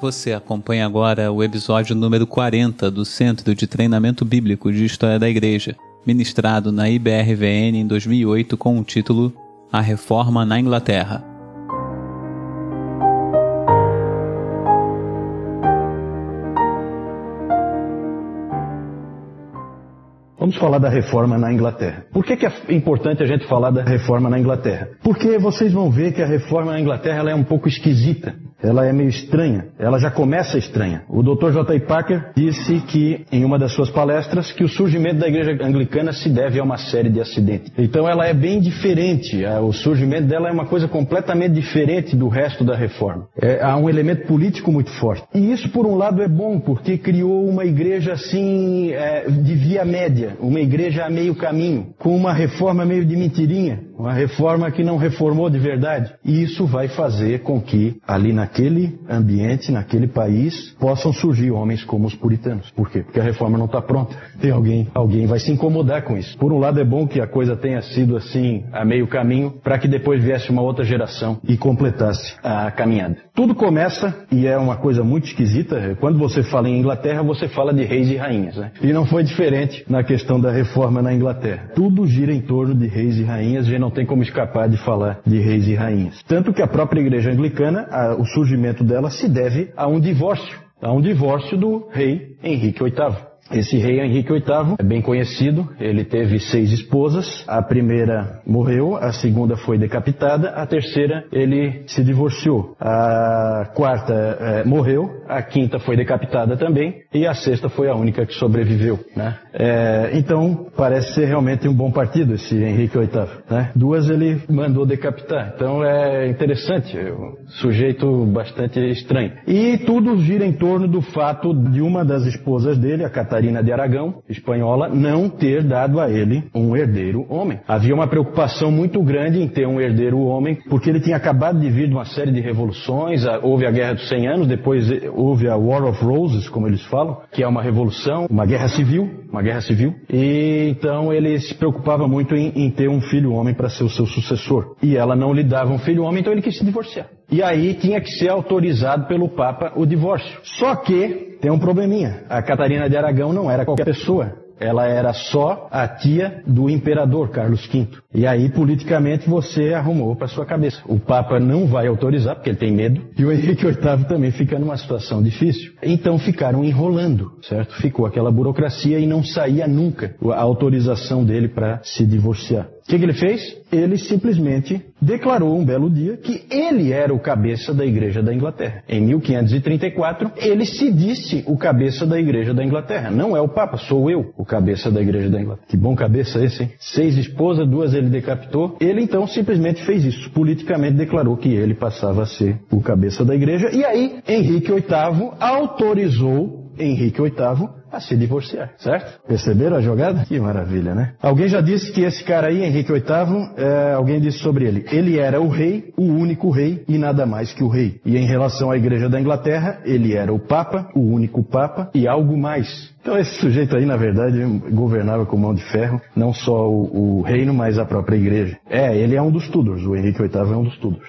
Você acompanha agora o episódio número 40 do Centro de Treinamento Bíblico de História da Igreja, ministrado na IBRVN em 2008 com o título A Reforma na Inglaterra. Vamos falar da reforma na Inglaterra. Por que, que é importante a gente falar da reforma na Inglaterra? Porque vocês vão ver que a reforma na Inglaterra é um pouco esquisita ela é meio estranha. Ela já começa estranha. O Dr. J. Parker disse que, em uma das suas palestras, que o surgimento da igreja anglicana se deve a uma série de acidentes. Então ela é bem diferente. O surgimento dela é uma coisa completamente diferente do resto da reforma. É, há um elemento político muito forte. E isso, por um lado, é bom, porque criou uma igreja assim, é, de via média, uma igreja a meio caminho, com uma reforma meio de mentirinha, uma reforma que não reformou de verdade. E isso vai fazer com que, ali na naquele ambiente, naquele país, possam surgir homens como os puritanos. Por quê? Porque a reforma não está pronta. Tem alguém, alguém vai se incomodar com isso. Por um lado é bom que a coisa tenha sido assim a meio caminho, para que depois viesse uma outra geração e completasse a caminhada. Tudo começa e é uma coisa muito esquisita. Quando você fala em Inglaterra, você fala de reis e rainhas, né? E não foi diferente na questão da reforma na Inglaterra. Tudo gira em torno de reis e rainhas. A gente não tem como escapar de falar de reis e rainhas. Tanto que a própria igreja anglicana, a, o surgimento dela se deve a um divórcio, a um divórcio do rei Henrique VIII. Esse rei Henrique VIII é bem conhecido, ele teve seis esposas, a primeira morreu, a segunda foi decapitada, a terceira ele se divorciou, a quarta é, morreu, a quinta foi decapitada também e a sexta foi a única que sobreviveu. Né? É, então parece ser realmente um bom partido esse Henrique VIII. Né? Duas ele mandou decapitar, então é interessante, é um sujeito bastante estranho. E tudo gira em torno do fato de uma das esposas dele, a Catarina Catarina de Aragão, espanhola, não ter dado a ele um herdeiro homem. Havia uma preocupação muito grande em ter um herdeiro homem, porque ele tinha acabado de vir de uma série de revoluções, houve a Guerra dos 100 Anos, depois houve a War of Roses, como eles falam, que é uma revolução, uma guerra civil, uma guerra civil, e então ele se preocupava muito em, em ter um filho homem para ser o seu sucessor. E ela não lhe dava um filho homem, então ele quis se divorciar. E aí tinha que ser autorizado pelo Papa o divórcio. Só que tem um probleminha. A Catarina de Aragão não era qualquer pessoa. Ela era só a tia do imperador Carlos V. E aí, politicamente, você arrumou para sua cabeça. O Papa não vai autorizar, porque ele tem medo, e o Henrique VIII também fica numa situação difícil. Então ficaram enrolando, certo? Ficou aquela burocracia e não saía nunca a autorização dele para se divorciar. O que, que, ele fez? Ele simplesmente declarou um belo dia que ele era o cabeça da Igreja da Inglaterra. Em 1534, ele se disse o cabeça da Igreja da Inglaterra. Não é o Papa, sou eu o cabeça da Igreja da Inglaterra. Que bom cabeça esse, hein? Seis esposas, duas ele decapitou. Ele então simplesmente fez isso. Politicamente declarou que ele passava a ser o cabeça da Igreja. E aí, Henrique VIII autorizou Henrique VIII a se divorciar, certo? Perceberam a jogada? Que maravilha, né? Alguém já disse que esse cara aí, Henrique VIII, é, alguém disse sobre ele, ele era o rei, o único rei e nada mais que o rei. E em relação à Igreja da Inglaterra, ele era o Papa, o único Papa e algo mais. Então esse sujeito aí, na verdade, governava com mão de ferro, não só o, o reino, mas a própria igreja. É, ele é um dos Tudors, o Henrique VIII é um dos Tudors.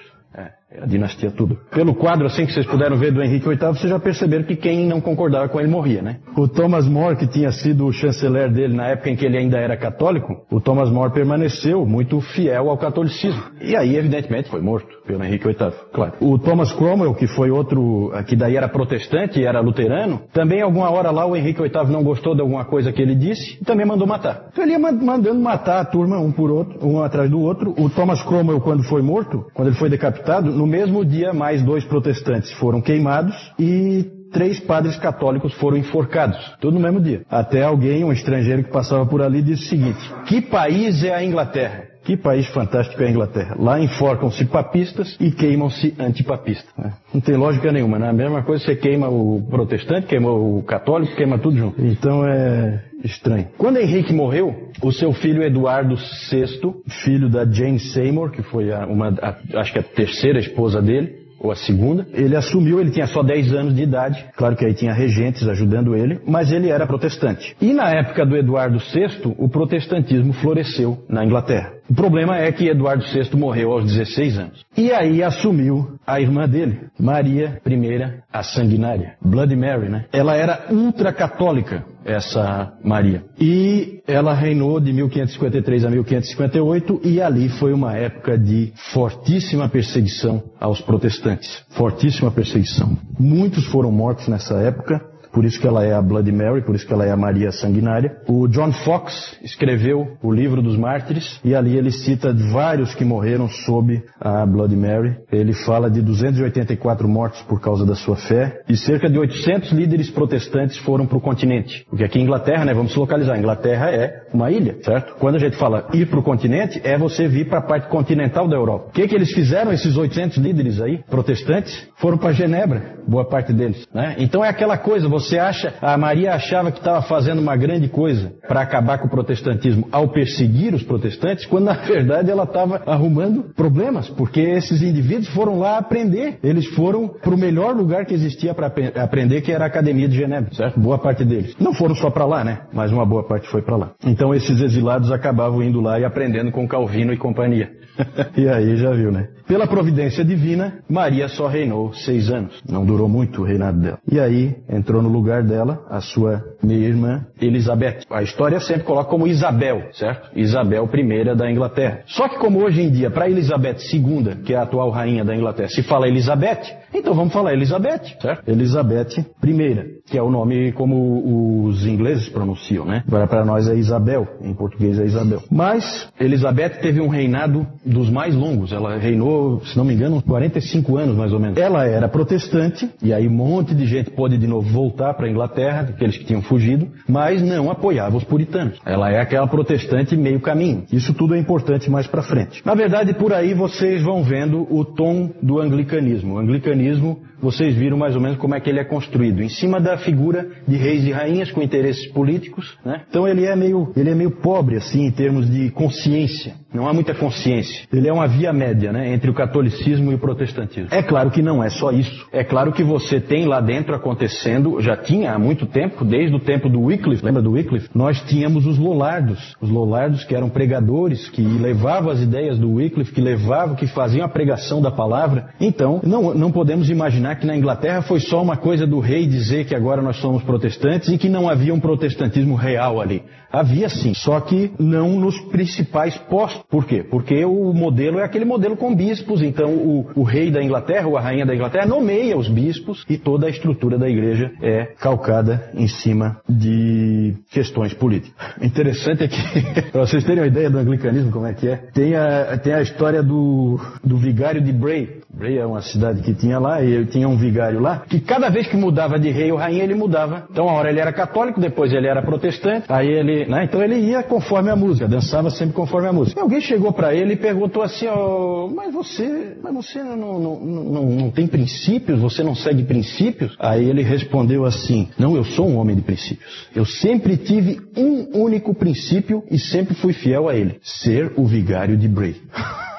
A dinastia tudo. Pelo quadro assim que vocês puderam ver do Henrique VIII, vocês já perceberam que quem não concordava com ele morria, né? O Thomas More, que tinha sido o chanceler dele na época em que ele ainda era católico, o Thomas More permaneceu muito fiel ao catolicismo. E aí, evidentemente, foi morto pelo Henrique VIII, claro. O Thomas Cromwell, que foi outro, que daí era protestante e era luterano, também alguma hora lá o Henrique VIII não gostou de alguma coisa que ele disse e também mandou matar. Então ele ia mandando matar a turma um por outro, um atrás do outro. O Thomas Cromwell, quando foi morto, quando ele foi decapitado, no mesmo dia, mais dois protestantes foram queimados e três padres católicos foram enforcados, tudo no mesmo dia. Até alguém, um estrangeiro que passava por ali, disse o seguinte: Que país é a Inglaterra? Que país fantástico é a Inglaterra. Lá enforcam-se papistas e queimam-se antipapistas. Né? Não tem lógica nenhuma, né? A mesma coisa você queima o protestante, queima o católico, queima tudo junto. Então é estranho. Quando Henrique morreu, o seu filho Eduardo VI, filho da Jane Seymour, que foi a, uma, a, acho que a terceira esposa dele, ou a segunda. Ele assumiu, ele tinha só 10 anos de idade, claro que aí tinha regentes ajudando ele, mas ele era protestante. E na época do Eduardo VI, o protestantismo floresceu na Inglaterra. O problema é que Eduardo VI morreu aos 16 anos. E aí assumiu a irmã dele, Maria I, a sanguinária, Bloody Mary, né? Ela era ultracatólica, essa Maria. E ela reinou de 1553 a 1558 e ali foi uma época de fortíssima perseguição aos protestantes. Fortíssima perseguição. Muitos foram mortos nessa época por isso que ela é a Bloody Mary, por isso que ela é a Maria Sanguinária. O John Fox escreveu o livro dos mártires e ali ele cita vários que morreram sob a Bloody Mary. Ele fala de 284 mortos por causa da sua fé e cerca de 800 líderes protestantes foram para o continente. Porque aqui em Inglaterra, né, vamos localizar, Inglaterra é uma ilha, certo? Quando a gente fala ir para o continente, é você vir para a parte continental da Europa. O que, que eles fizeram, esses 800 líderes aí, protestantes? Foram para Genebra, boa parte deles. Né? Então é aquela coisa, você acha, a Maria achava que estava fazendo uma grande coisa para acabar com o protestantismo ao perseguir os protestantes, quando na verdade ela estava arrumando problemas, porque esses indivíduos foram lá aprender. Eles foram para o melhor lugar que existia para aprender, que era a Academia de Genebra, certo? Boa parte deles. Não foram só para lá, né? Mas uma boa parte foi para lá. Então esses exilados acabavam indo lá e aprendendo com Calvino e companhia. e aí já viu, né? Pela providência divina, Maria só reinou seis anos. Não durou muito o reinado dela. E aí entrou no lugar dela a sua meia-irmã Elizabeth. A história sempre coloca como Isabel, certo? Isabel I da Inglaterra. Só que como hoje em dia, para Elizabeth II, que é a atual rainha da Inglaterra, se fala Elizabeth, então vamos falar Elizabeth, certo? Elizabeth I, que é o nome como os ingleses pronunciam, né? Agora para nós é Isabel, em português é Isabel. Mas Elizabeth teve um reinado dos mais longos. Ela reinou, se não me engano, uns 45 anos mais ou menos. Ela era protestante, e aí um monte de gente pôde de novo voltar para a Inglaterra, aqueles que tinham fugido, mas não apoiava os puritanos. Ela é aquela protestante meio caminho. Isso tudo é importante mais para frente. Na verdade, por aí vocês vão vendo o tom do anglicanismo. O anglicanismo cristianismo vocês viram mais ou menos como é que ele é construído, em cima da figura de reis e rainhas com interesses políticos, né? Então ele é meio, ele é meio pobre assim em termos de consciência. Não há muita consciência. Ele é uma via média, né, entre o catolicismo e o protestantismo. É claro que não é só isso. É claro que você tem lá dentro acontecendo, já tinha há muito tempo, desde o tempo do Wycliffe, lembra do Wycliffe? Nós tínhamos os Lollardos, os Lollardos que eram pregadores, que levavam as ideias do Wycliffe, que levavam, que faziam a pregação da palavra. Então, não, não podemos imaginar imaginar que na Inglaterra foi só uma coisa do rei dizer que agora nós somos protestantes e que não havia um protestantismo real ali. Havia sim, só que não nos principais postos. Por quê? Porque o modelo é aquele modelo com bispos, então o, o rei da Inglaterra ou a rainha da Inglaterra nomeia os bispos e toda a estrutura da igreja é calcada em cima de questões políticas. Interessante é que, para vocês terem uma ideia do anglicanismo, como é que é, tem a, tem a história do, do vigário de Bray, Bray é uma cidade que tinha lá, e ele tinha um vigário lá, que cada vez que mudava de rei ou rainha, ele mudava. Então, a hora ele era católico, depois ele era protestante, aí ele, né, então ele ia conforme a música, dançava sempre conforme a música. E alguém chegou para ele e perguntou assim, ó, oh, mas você, mas você não, não, não, não tem princípios, você não segue princípios? Aí ele respondeu assim, não, eu sou um homem de princípios. Eu sempre tive um único princípio e sempre fui fiel a ele, ser o vigário de Bray.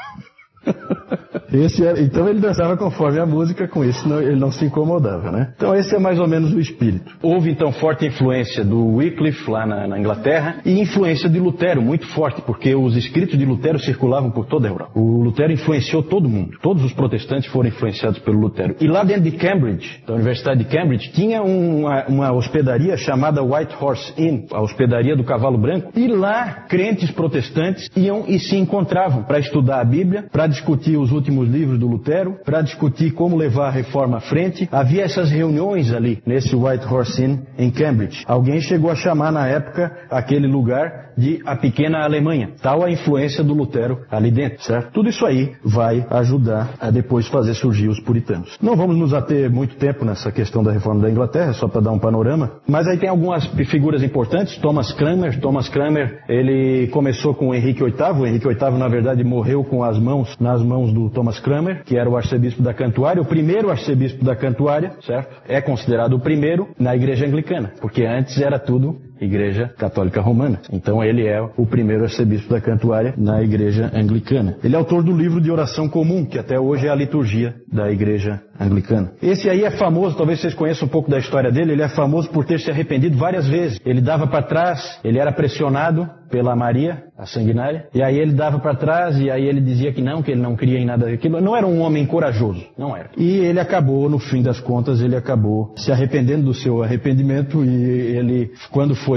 Esse era, então ele dançava conforme a música, com isso não, ele não se incomodava, né? Então esse é mais ou menos o espírito. Houve então forte influência do Wycliffe lá na, na, Inglaterra e influência de Lutero, muito forte, porque os escritos de Lutero circulavam por toda a Europa. O Lutero influenciou todo mundo. Todos os protestantes foram influenciados pelo Lutero. E lá dentro de Cambridge, da Universidade de Cambridge, tinha uma, uma hospedaria chamada White Horse Inn, a hospedaria do Cavalo Branco, e lá crentes protestantes iam e se encontravam para estudar a Bíblia, para discutir os últimos últimos livros do Lutero para discutir como levar a reforma à frente. Havia essas reuniões ali, nesse White Horse Inn, em Cambridge. Alguém chegou a chamar na época aquele lugar de a pequena Alemanha. Tal a influência do Lutero ali dentro, certo? Tudo isso aí vai ajudar a depois fazer surgir os puritanos. Não vamos nos ater muito tempo nessa questão da reforma da Inglaterra, só para dar um panorama, mas aí tem algumas figuras importantes. Thomas Cranmer, Thomas Cranmer, ele começou com Henrique VIII. O Henrique VIII, na verdade, morreu com as mãos nas mãos do Thomas Cranmer, que era o arcebispo da Cantuária, o primeiro arcebispo da Cantuária, certo? É considerado o primeiro na igreja anglicana, porque antes era tudo Igreja Católica Romana. Então ele é o primeiro arcebispo da Cantuária na Igreja Anglicana. Ele é autor do livro de oração comum, que até hoje é a liturgia da Igreja Anglicana. Esse aí é famoso, talvez vocês conheçam um pouco da história dele, ele é famoso por ter se arrependido várias vezes. Ele dava para trás, ele era pressionado pela Maria, a sanguinária, e aí ele dava para trás e aí ele dizia que não, que ele não queria em nada daquilo. Não era um homem corajoso, não era. E ele acabou, no fim das contas, ele acabou se arrependendo do seu arrependimento e ele, quando foi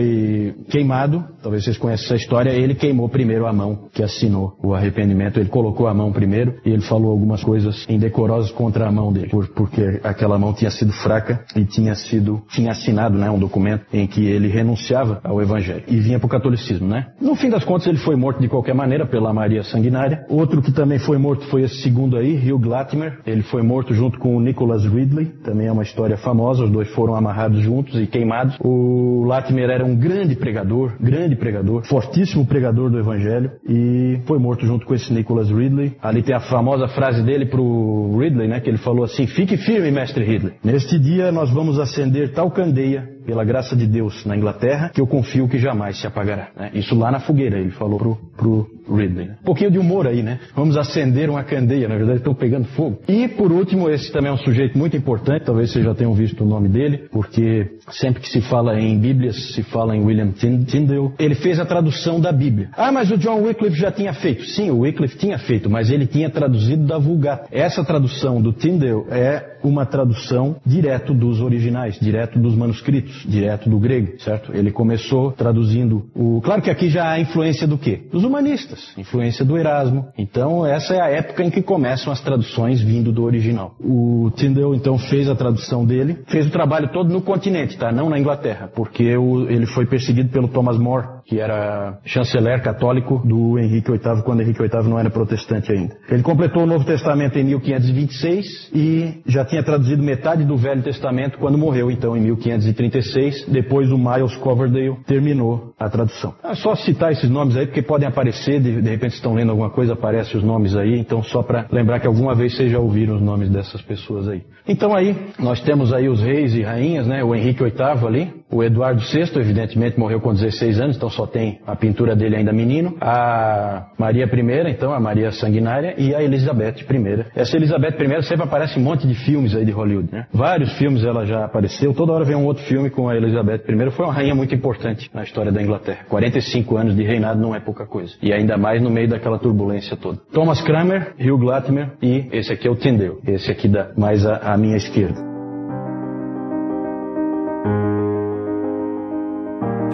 queimado, talvez vocês conheçam essa história, ele queimou primeiro a mão que assinou o arrependimento. Ele colocou a mão primeiro e ele falou algumas coisas indecorosas contra a mão dele, porque aquela mão tinha sido fraca e tinha sido, tinha assinado, né, um documento em que ele renunciava ao evangelho e vinha para o catolicismo, né? No fim das contas, ele foi morto de qualquer maneira pela Maria Sanguinária. Outro que também foi morto foi esse segundo aí, Hugh Latimer. Ele foi morto junto com o Nicholas Ridley. Também é uma história famosa. Os dois foram amarrados juntos e queimados. O Latimer era um grande pregador, grande pregador, fortíssimo pregador do Evangelho e foi morto junto com esse Nicholas Ridley. Ali tem a famosa frase dele pro Ridley, né? Que ele falou assim: "Fique firme, mestre Ridley. Neste dia nós vamos acender tal candeia pela graça de Deus na Inglaterra, que eu confio que jamais se apagará. Né? Isso lá na fogueira, ele falou pro, pro Ridley. Né? Um pouquinho de humor aí, né? Vamos acender uma candeia, na verdade estão pegando fogo. E por último, esse também é um sujeito muito importante, talvez vocês já tenham visto o nome dele, porque sempre que se fala em Bíblias, se fala em William Tyndale. Ele fez a tradução da Bíblia. Ah, mas o John Wycliffe já tinha feito. Sim, o Wycliffe tinha feito, mas ele tinha traduzido da Vulgata. Essa tradução do Tyndale é uma tradução direto dos originais, direto dos manuscritos, direto do grego, certo? Ele começou traduzindo o. Claro que aqui já há influência do quê? Dos humanistas, influência do Erasmo. Então essa é a época em que começam as traduções vindo do original. O Tyndale então fez a tradução dele, fez o trabalho todo no continente, tá? Não na Inglaterra, porque ele foi perseguido pelo Thomas More, que era chanceler católico do Henrique VIII, quando Henrique VIII não era protestante ainda. Ele completou o Novo Testamento em 1526 e já tinha traduzido metade do Velho Testamento quando morreu, então, em 1536. Depois o Miles Coverdale terminou a tradução. É só citar esses nomes aí, porque podem aparecer, de, de repente estão lendo alguma coisa, aparecem os nomes aí, então só para lembrar que alguma vez vocês já ouviram os nomes dessas pessoas aí. Então aí, nós temos aí os reis e rainhas, né? O Henrique VIII ali, o Eduardo VI, evidentemente, morreu com 16 anos, então só tem a pintura dele ainda menino. A Maria I, então, a Maria Sanguinária, e a Elizabeth I. Essa Elizabeth I sempre aparece em um monte de filmes aí de Hollywood, né? Vários filmes ela já apareceu, toda hora vem um outro filme com a Elizabeth I. Foi uma rainha muito importante na história da Inglaterra. 45 anos de reinado não é pouca coisa. E ainda mais no meio daquela turbulência toda. Thomas Kramer, Hugh Latimer e esse aqui é o Tyndale. Esse aqui da mais à minha esquerda.